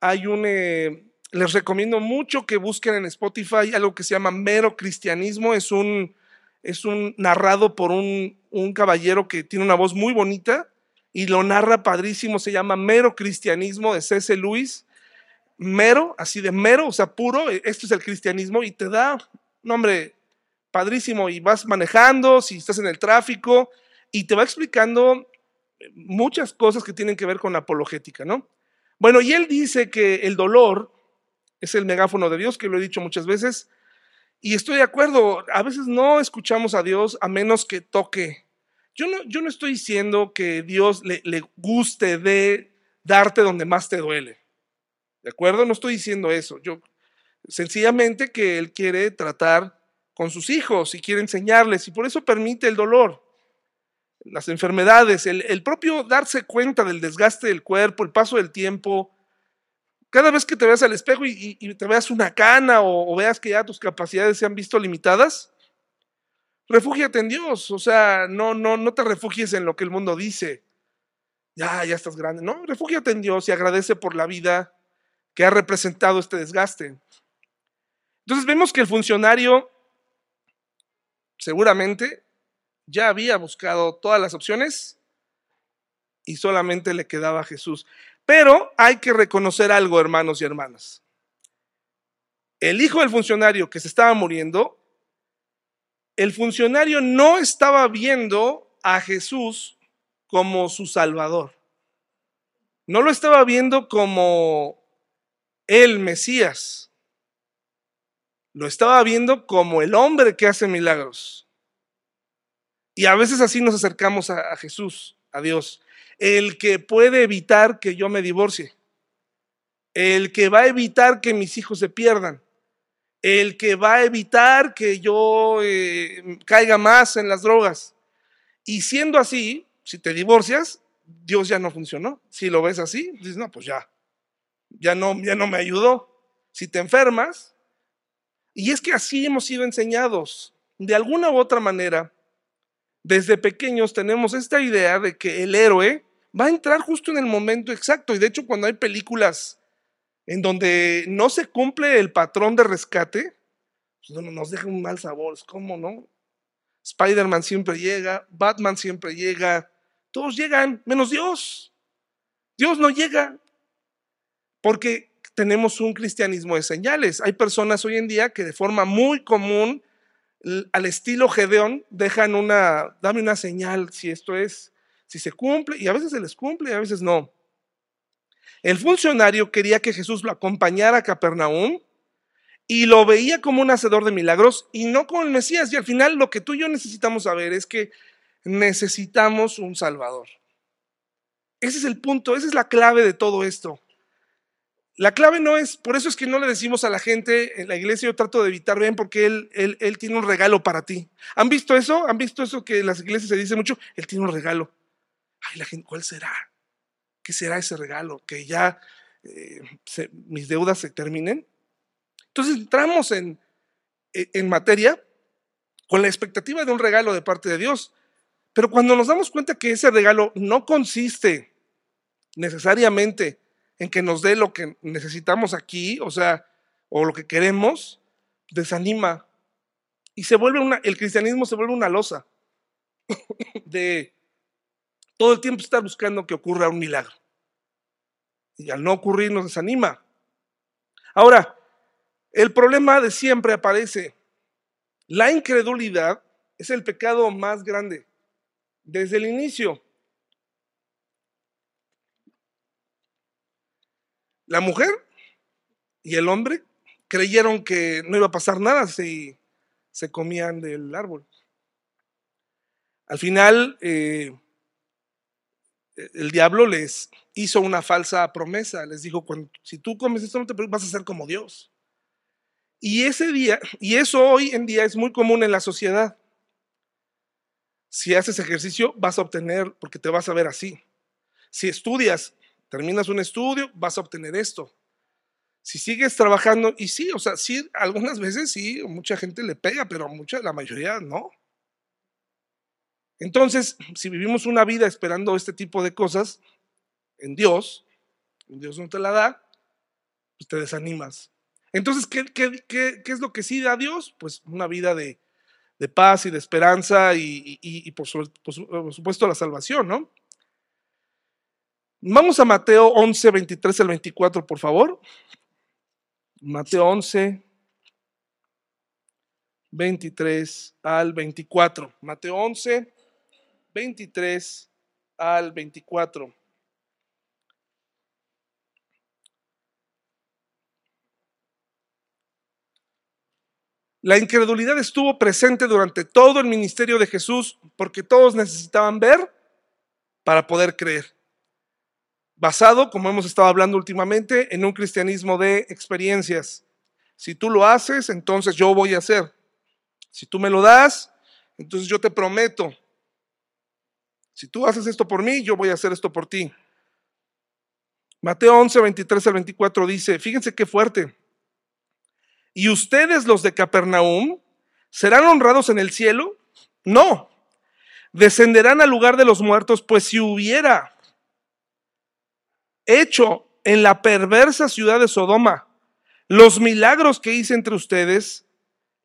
hay un, eh, les recomiendo mucho que busquen en Spotify algo que se llama Mero Cristianismo. Es un, es un narrado por un, un caballero que tiene una voz muy bonita y lo narra padrísimo. Se llama Mero Cristianismo de C.C. Lewis. Mero, así de mero, o sea, puro, esto es el cristianismo y te da, no hombre, padrísimo, y vas manejando, si estás en el tráfico, y te va explicando muchas cosas que tienen que ver con apologética, ¿no? Bueno, y él dice que el dolor es el megáfono de Dios, que lo he dicho muchas veces, y estoy de acuerdo, a veces no escuchamos a Dios a menos que toque. Yo no, yo no estoy diciendo que Dios le, le guste de darte donde más te duele. ¿De acuerdo? No estoy diciendo eso. Yo sencillamente que Él quiere tratar con sus hijos y quiere enseñarles y por eso permite el dolor, las enfermedades, el, propio darse cuenta del desgaste del cuerpo, el paso del tiempo. Cada vez que te veas al espejo y, te veas una cana o, veas que ya tus capacidades se han visto limitadas, refúgiate en Dios. O sea, no, no, no te refugies en lo que el mundo dice. Ya, ya estás grande. No, refúgiate en Dios y agradece por la vida que ha representado este desgaste. Entonces vemos que el funcionario seguramente ya había buscado todas las opciones y solamente le quedaba Jesús. Pero hay que reconocer algo, hermanos y hermanas. El hijo del funcionario que se estaba muriendo, el funcionario no estaba viendo a Jesús como su Salvador. No lo estaba viendo como el Mesías. Lo estaba viendo como el hombre que hace milagros. Y a veces así nos acercamos a, Jesús, a Dios. El que puede evitar que yo me divorcie. El que va a evitar que mis hijos se pierdan. El que va a evitar que yo eh, caiga más en las drogas. Y siendo así, si te divorcias, Dios ya no funcionó. Si lo ves así, dices, no, pues ya, ya no, ya no me ayudó. Si te enfermas, y es que así hemos sido enseñados, de alguna u otra manera, desde pequeños tenemos esta idea de que el héroe va a entrar justo en el momento exacto. Y de hecho, cuando hay películas en donde no se cumple el patrón de rescate, pues nos deja un mal sabor. Es como, ¿no? Spider-Man siempre llega, Batman siempre llega, todos llegan, menos Dios. Dios no llega porque tenemos un cristianismo de señales. Hay personas hoy en día que de forma muy común, al estilo Gedeón, dejan una, dame una señal si esto es, si se cumple, y a veces se les cumple y a veces no. El funcionario quería que Jesús lo acompañara a Capernaum y lo veía como un hacedor de milagros y no como el Mesías. Y al final lo que tú y yo necesitamos saber es que necesitamos un Salvador. Ese es el punto, esa es la clave de todo esto. La clave no es, por eso es que no le decimos a la gente en la iglesia, yo trato de evitar, ven, porque él, él, él tiene un regalo para ti. ¿Han visto eso? ¿Han visto eso que en las iglesias se dice mucho? Él tiene un regalo. Ay, la gente, ¿cuál será? ¿Qué será ese regalo? Que ya eh, mis deudas se terminen. Entonces entramos en, en materia con la expectativa de un regalo de parte de Dios. Pero cuando nos damos cuenta que ese regalo no consiste necesariamente en que nos dé lo que necesitamos aquí, o sea, o lo que queremos, desanima. Y se vuelve una, el cristianismo se vuelve una losa de todo el tiempo estar buscando que ocurra un milagro. Y al no ocurrir nos desanima. Ahora, el problema de siempre aparece. La incredulidad es el pecado más grande desde el inicio. La mujer y el hombre creyeron que no iba a pasar nada si se comían del árbol. Al final, eh, el diablo les hizo una falsa promesa. Les dijo, si tú comes esto, no te vas a ser como Dios. Y ese día, y eso hoy en día es muy común en la sociedad. Si haces ejercicio, vas a obtener, porque te vas a ver así. Si estudias, terminas un estudio, vas a obtener esto. Si sigues trabajando, y sí, o sea, sí, algunas veces sí, mucha gente le pega, pero mucha, la mayoría no. Entonces, si vivimos una vida esperando este tipo de cosas en Dios, Dios no te la da, pues te desanimas. Entonces, ¿qué, qué, qué, qué es lo que sí da Dios? Pues una vida de, de paz y de esperanza y, por, supuesto la salvación, ¿no? Vamos a Mateo 11, 23 al 24, por favor. Mateo 11, 23 al 24. Mateo 11, 23 al 24. La incredulidad estuvo presente durante todo el ministerio de Jesús porque todos necesitaban ver para poder creer. Basado, como hemos estado hablando últimamente, en un cristianismo de experiencias. Si tú lo haces, entonces yo voy a hacer. Si tú me lo das, entonces yo te prometo. Si tú haces esto por mí, yo voy a hacer esto por ti. Mateo 11, 23 al 24 dice, fíjense qué fuerte. ¿Y ustedes los de Capernaum serán honrados en el cielo? No. Descenderán al lugar de los muertos, pues si hubiera hecho en la perversa ciudad de Sodoma los milagros que hice entre ustedes,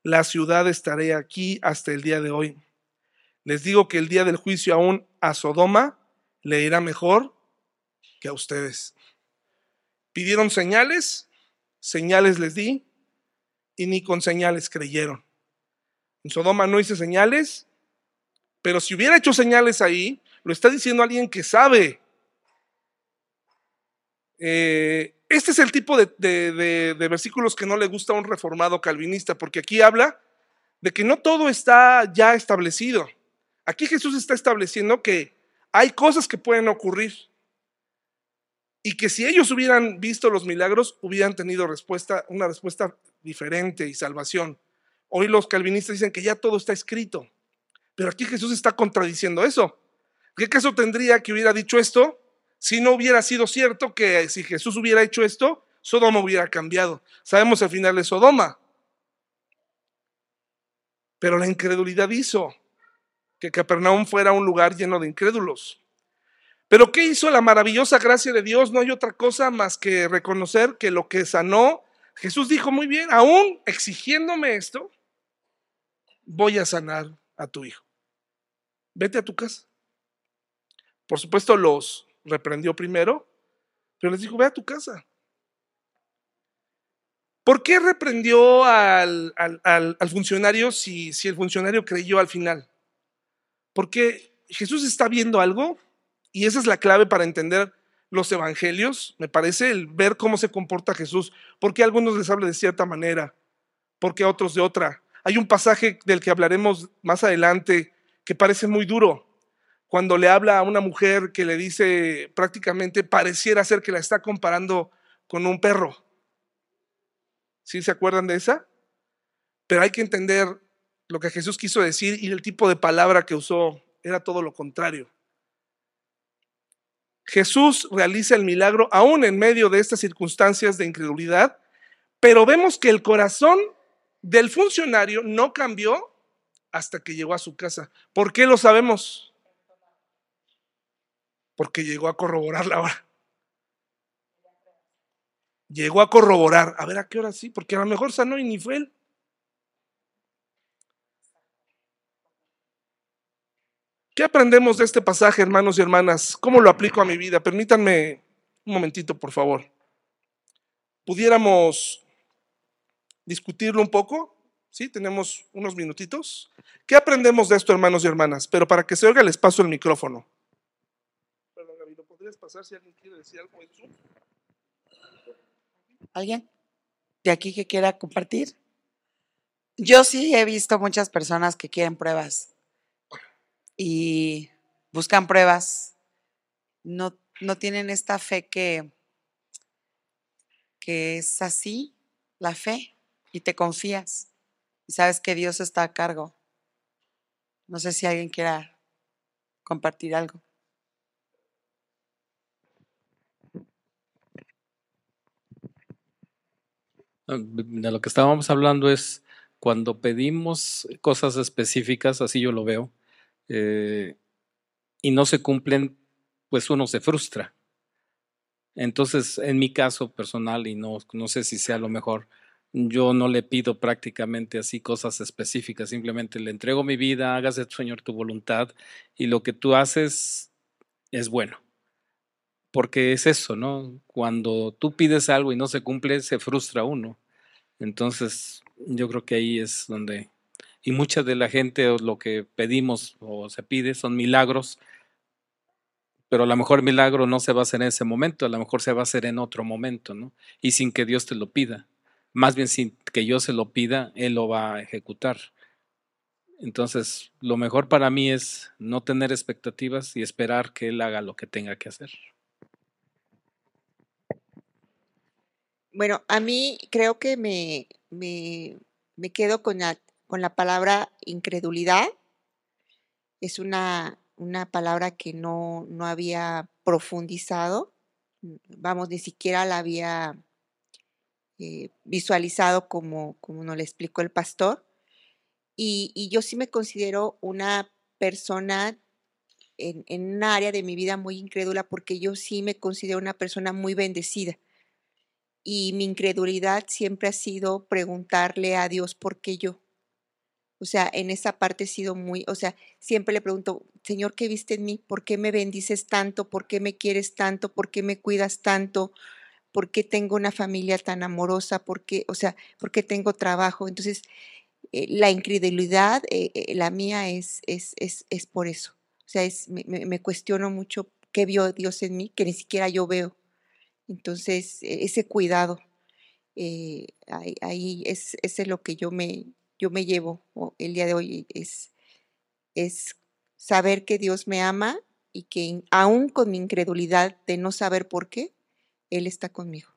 la ciudad estaré aquí hasta el día de hoy. Les digo que el día del juicio aún a Sodoma le irá mejor que a ustedes. Pidieron señales, señales les di, y ni con señales creyeron. En Sodoma no hice señales, pero si hubiera hecho señales ahí, lo está diciendo alguien que sabe. Eh, este es el tipo de, de, versículos que no le gusta a un reformado calvinista, porque aquí habla de que no todo está ya establecido. Aquí Jesús está estableciendo que hay cosas que pueden ocurrir y que si ellos hubieran visto los milagros, hubieran tenido respuesta, una respuesta diferente y salvación. Hoy los calvinistas dicen que ya todo está escrito, pero aquí Jesús está contradiciendo eso. ¿Qué caso tendría que hubiera dicho esto si no hubiera sido cierto que si Jesús hubiera hecho esto, Sodoma hubiera cambiado? Sabemos el final de Sodoma. Pero la incredulidad hizo que Capernaum fuera un lugar lleno de incrédulos. Pero ¿qué hizo la maravillosa gracia de Dios? No hay otra cosa más que reconocer que lo que sanó, Jesús dijo muy bien, aún exigiéndome esto, voy a sanar a tu hijo. Vete a tu casa. Por supuesto los reprendió primero, pero les dijo, ve a tu casa. ¿Por qué reprendió al, funcionario si, si el funcionario creyó al final? Porque Jesús está viendo algo y esa es la clave para entender los evangelios, me parece, el ver cómo se comporta Jesús. Porque a algunos les habla de cierta manera, porque a otros de otra. Hay un pasaje del que hablaremos más adelante que parece muy duro. Cuando le habla a una mujer que le dice prácticamente pareciera ser que la está comparando con un perro. ¿Sí se acuerdan de esa? Pero hay que entender lo que Jesús quiso decir y el tipo de palabra que usó era todo lo contrario. Jesús realiza el milagro aún en medio de estas circunstancias de incredulidad, pero vemos que el corazón del funcionario no cambió hasta que llegó a su casa. ¿Por qué lo sabemos? Porque llegó a corroborar la hora. Llegó a corroborar. A ver a qué hora sí, porque a lo mejor sanó y ni fue él. ¿Qué aprendemos de este pasaje, hermanos y hermanas? ¿Cómo lo aplico a mi vida? Permítanme un momentito, por favor. ¿Pudiéramos discutirlo un poco? ¿Sí? Tenemos unos minutitos. ¿Qué aprendemos de esto, hermanos y hermanas? Pero para que se oiga les paso el micrófono. Podrías pasar si alguien quiere decir algo de eso? ¿Alguien de aquí que quiera compartir? Yo sí he visto muchas personas que quieren pruebas y buscan pruebas, no, no tienen esta fe que, que es así, la fe, y te confías y sabes que Dios está a cargo. No sé si alguien quiera compartir algo. De lo que estábamos hablando es cuando pedimos cosas específicas, así yo lo veo, eh, y no se cumplen, pues uno se frustra. Entonces, en mi caso personal, y no, no sé si sea lo mejor, yo no le pido prácticamente así cosas específicas, simplemente le entrego mi vida, hágase, Señor, tu voluntad, y lo que tú haces es bueno. Porque es eso, ¿no? Cuando tú pides algo y no se cumple, se frustra uno. Entonces, yo creo que ahí es donde y mucha de la gente lo que pedimos o se pide son milagros, pero a lo mejor el milagro no se va a hacer en ese momento, a lo mejor se va a hacer en otro momento, ¿no? Y sin que Dios te lo pida. Más bien sin que yo se lo pida, Él lo va a ejecutar. Entonces, lo mejor para mí es no tener expectativas y esperar que Él haga lo que tenga que hacer. Bueno, a mí creo que me, me, me quedo con la con la palabra incredulidad. Es una, una palabra que no, no, había profundizado, vamos, ni siquiera la había eh, visualizado como, como nos le explicó el pastor. Y, y, yo sí me considero una persona en, en un área de mi vida muy incrédula porque yo sí me considero una persona muy bendecida. Y mi incredulidad siempre ha sido preguntarle a Dios por qué yo. O sea, en esa parte he sido muy, o sea, siempre le pregunto, Señor, ¿qué viste en mí? ¿Por qué me bendices tanto? ¿Por qué me quieres tanto? ¿Por qué me cuidas tanto? ¿Por qué tengo una familia tan amorosa? ¿Por qué, o sea, por qué tengo trabajo? Entonces, eh, la incredulidad, eh, eh, la mía es, es, es, es, por eso. O sea, me, me, cuestiono mucho qué vio Dios en mí, que ni siquiera yo veo. Entonces, e, ese cuidado, ahí, ahí, es, es lo que yo me, yo me llevo el día de hoy es, es saber que Dios me ama y que aún con mi incredulidad de no saber por qué, Él está conmigo.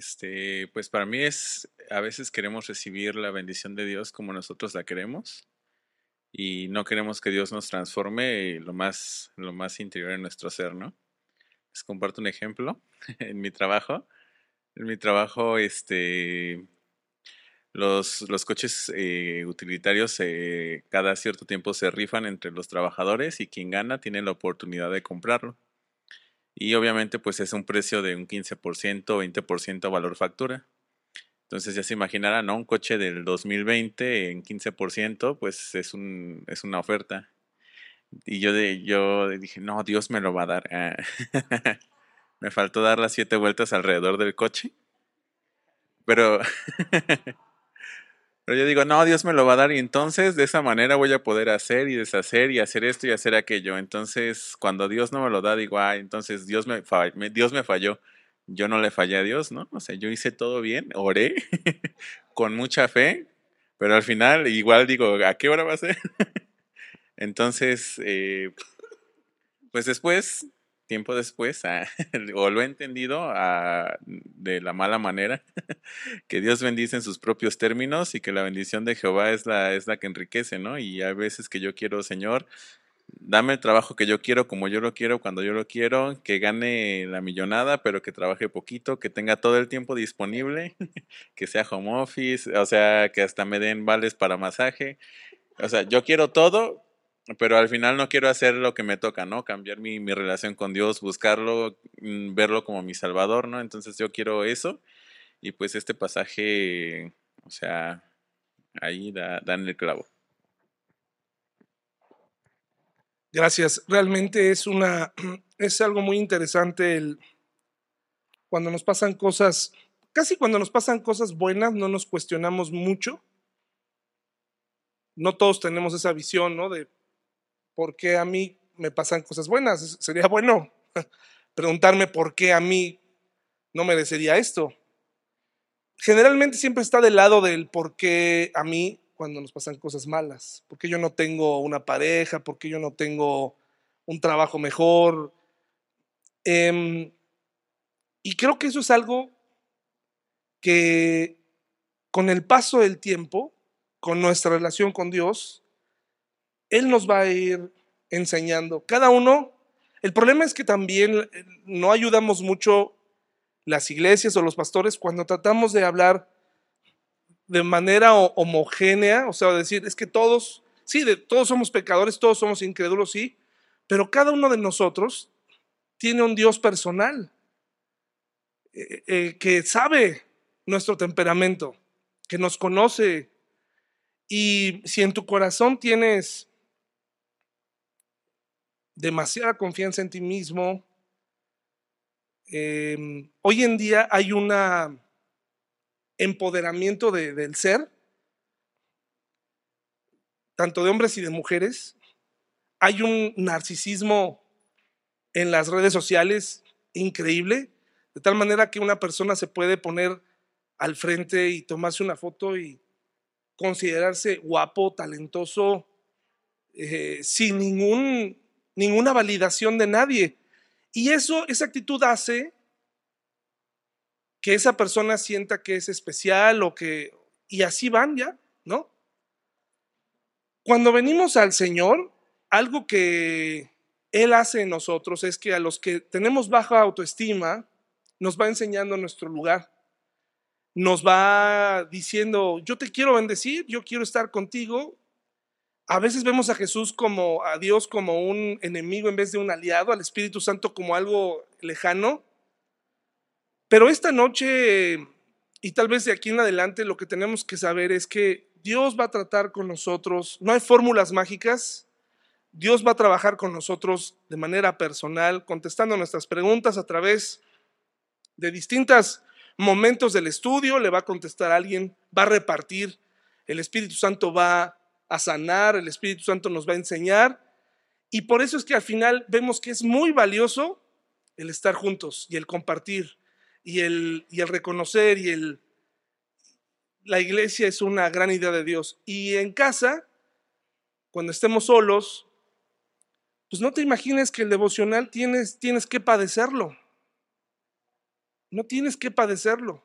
Este, pues para mí es, a veces queremos recibir la bendición de Dios como nosotros la queremos y no queremos que Dios nos transforme lo más, lo más interior en nuestro ser, ¿no? Les comparto un ejemplo en mi trabajo. En mi trabajo, este, los, los coches eh, utilitarios eh, cada cierto tiempo se rifan entre los trabajadores y quien gana tiene la oportunidad de comprarlo. Y obviamente pues es un precio de un 15% o 20% valor factura. Entonces ya se imaginarán, ¿no? Un coche del 2020 en 15%, pues es, un, es una oferta. Y yo, de, yo dije, no, Dios me lo va a dar. Ah, me faltó dar las siete vueltas alrededor del coche. Pero, pero yo digo, no, Dios me lo va a dar y entonces de esa manera voy a poder hacer y deshacer y hacer esto y hacer aquello. Entonces, cuando Dios no me lo da, digo, ah, entonces Dios me, Dios me falló yo no le fallé a Dios, ¿no? O sea, yo hice todo bien, oré con mucha fe, pero al final igual digo, ¿a qué hora va a ser? Entonces, eh, pues después, tiempo después, ah, o lo he entendido ah, de la mala manera, que Dios bendice en sus propios términos y que la bendición de Jehová es la, es la que enriquece, ¿no? Y hay veces que yo quiero, Señor, dame el trabajo que yo quiero, como yo lo quiero, cuando yo lo quiero, que gane la millonada, pero que trabaje poquito, que tenga todo el tiempo disponible, que sea home office, o sea, que hasta me den vales para masaje. O sea, yo quiero todo, pero al final no quiero hacer lo que me toca, ¿no? Cambiar mi, mi relación con Dios, buscarlo, mm, verlo como mi salvador, ¿no? Entonces yo quiero eso. Y pues este pasaje, o sea, ahí da, dan el clavo. Gracias. Realmente es una es algo muy interesante el cuando nos pasan cosas, casi cuando nos pasan cosas buenas no nos cuestionamos mucho. No todos tenemos esa visión, ¿no? De por qué a mí me pasan cosas buenas. Sería bueno preguntarme por qué a mí no merecería esto. Generalmente siempre está del lado del por qué a mí cuando nos pasan cosas malas, porque yo no tengo una pareja, porque yo no tengo un trabajo mejor. Em, y creo que eso es algo que con el paso del tiempo, con nuestra relación con Dios, Él nos va a ir enseñando. Cada uno, el problema es que también eh, no ayudamos mucho las iglesias o los pastores cuando tratamos de hablar de manera homogénea, o sea, decir, es que todos, sí, de, todos somos pecadores, todos somos incrédulos, sí, pero cada uno de nosotros tiene un Dios personal eh, eh, que sabe nuestro temperamento, que nos conoce. Y si en tu corazón tienes demasiada confianza en ti mismo, em, hoy en día hay una empoderamiento del ser, tanto de hombres y de mujeres. Hay un narcisismo en las redes sociales increíble, de tal manera que una persona se puede poner al frente y tomarse una foto y considerarse guapo, talentoso, eh, sin ningún, ninguna validación de nadie. Y eso, esa actitud hace que esa persona sienta que es especial o que... Y así van ya, ¿no? Cuando venimos al Señor, algo que Él hace en nosotros es que a los que tenemos baja autoestima, nos va enseñando nuestro lugar. Nos va diciendo, yo te quiero bendecir, yo quiero estar contigo. A veces vemos a Jesús como, a Dios como un enemigo en vez de un aliado, al Espíritu Santo como algo lejano. Pero esta noche, y tal vez de aquí en adelante, lo que tenemos que saber es que Dios va a tratar con nosotros. No hay fórmulas mágicas. Dios va a trabajar con nosotros de manera personal, contestando nuestras preguntas a través de distintos momentos del estudio. Le va a contestar a alguien, va a repartir. El Espíritu Santo va a sanar, el Espíritu Santo nos va a enseñar. Y por eso es que al final vemos que es muy valioso el estar juntos y el compartir y el, y el reconocer y el... La iglesia es una gran idea de Dios. Y en casa, cuando estemos solos, pues no te imagines que el devocional tienes, tienes que padecerlo. No tienes que padecerlo.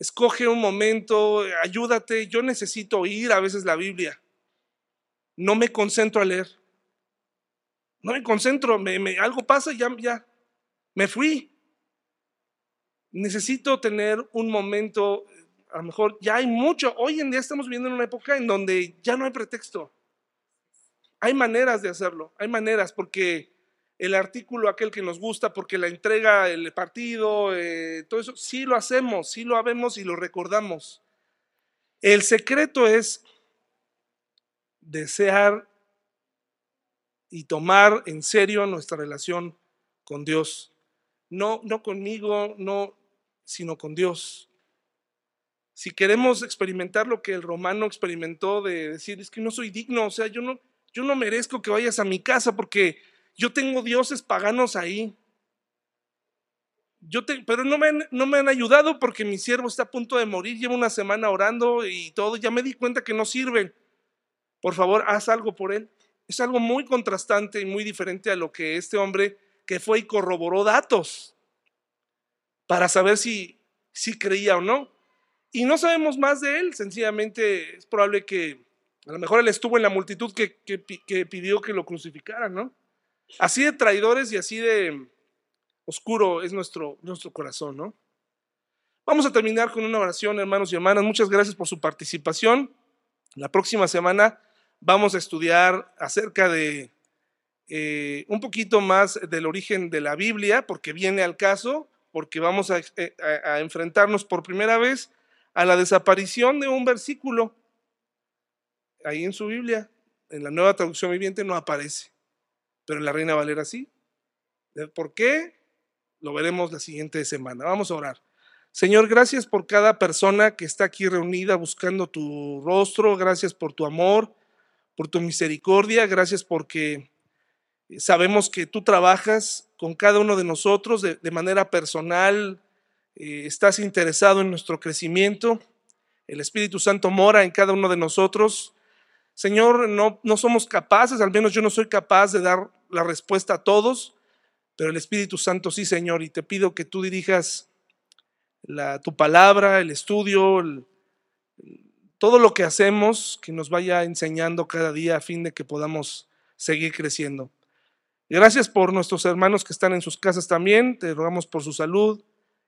Escoge un momento, ayúdate. Yo necesito oír a veces la Biblia. No me concentro a leer. No me concentro, me, algo pasa y ya, ya, me fui. Necesito tener un momento, a lo mejor ya hay mucho, hoy en día estamos viviendo en una época en donde ya no hay pretexto. Hay maneras de hacerlo, hay maneras, porque el artículo aquel que nos gusta, porque la entrega el partido, eh, todo eso, sí lo hacemos, sí lo habemos y lo recordamos. El secreto es desear y tomar en serio nuestra relación con Dios. No, no conmigo, no, sino con Dios. Si queremos experimentar lo que el romano experimentó de decir, es que no soy digno, o sea, yo no, yo no merezco que vayas a mi casa porque yo tengo dioses paganos ahí. Yo te, pero no me, han, no me han ayudado porque mi siervo está a punto de morir, lleva una semana orando y todo, ya me di cuenta que no sirven. Por favor, haz algo por él. Es algo muy contrastante y muy diferente a lo que este hombre que fue y corroboró datos para saber si, si creía o no. Y no sabemos más de él, sencillamente es probable que a lo mejor él estuvo en la multitud que, que, pidió que lo crucificaran, ¿no? Así de traidores y así de oscuro es nuestro, nuestro corazón, ¿no? Vamos a terminar con una oración, hermanos y hermanas. Muchas gracias por su participación. La próxima semana vamos a estudiar acerca de eh, un poquito más del origen de la Biblia, porque viene al caso porque vamos eh, a, a, enfrentarnos por primera vez a la desaparición de un versículo. Ahí en su Biblia, en la nueva traducción viviente no aparece, pero en la Reina Valera sí. ¿Por qué? Lo veremos la siguiente semana. Vamos a orar. Señor, gracias por cada persona que está aquí reunida buscando tu rostro, gracias por tu amor, por tu misericordia, gracias porque sabemos que tú trabajas con cada uno de nosotros de, manera personal, eh, estás interesado en nuestro crecimiento, el Espíritu Santo mora en cada uno de nosotros. Señor, no, no somos capaces, al menos yo no soy capaz de dar la respuesta a todos, pero el Espíritu Santo sí, Señor, y te pido que tú dirijas la, tu palabra, el estudio, el, todo lo que hacemos, que nos vaya enseñando cada día a fin de que podamos seguir creciendo. Gracias por nuestros hermanos que están en sus casas también. Te rogamos por su salud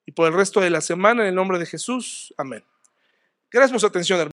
y por el resto de la semana en el nombre de Jesús. Amén. Gracias por su atención, hermanos.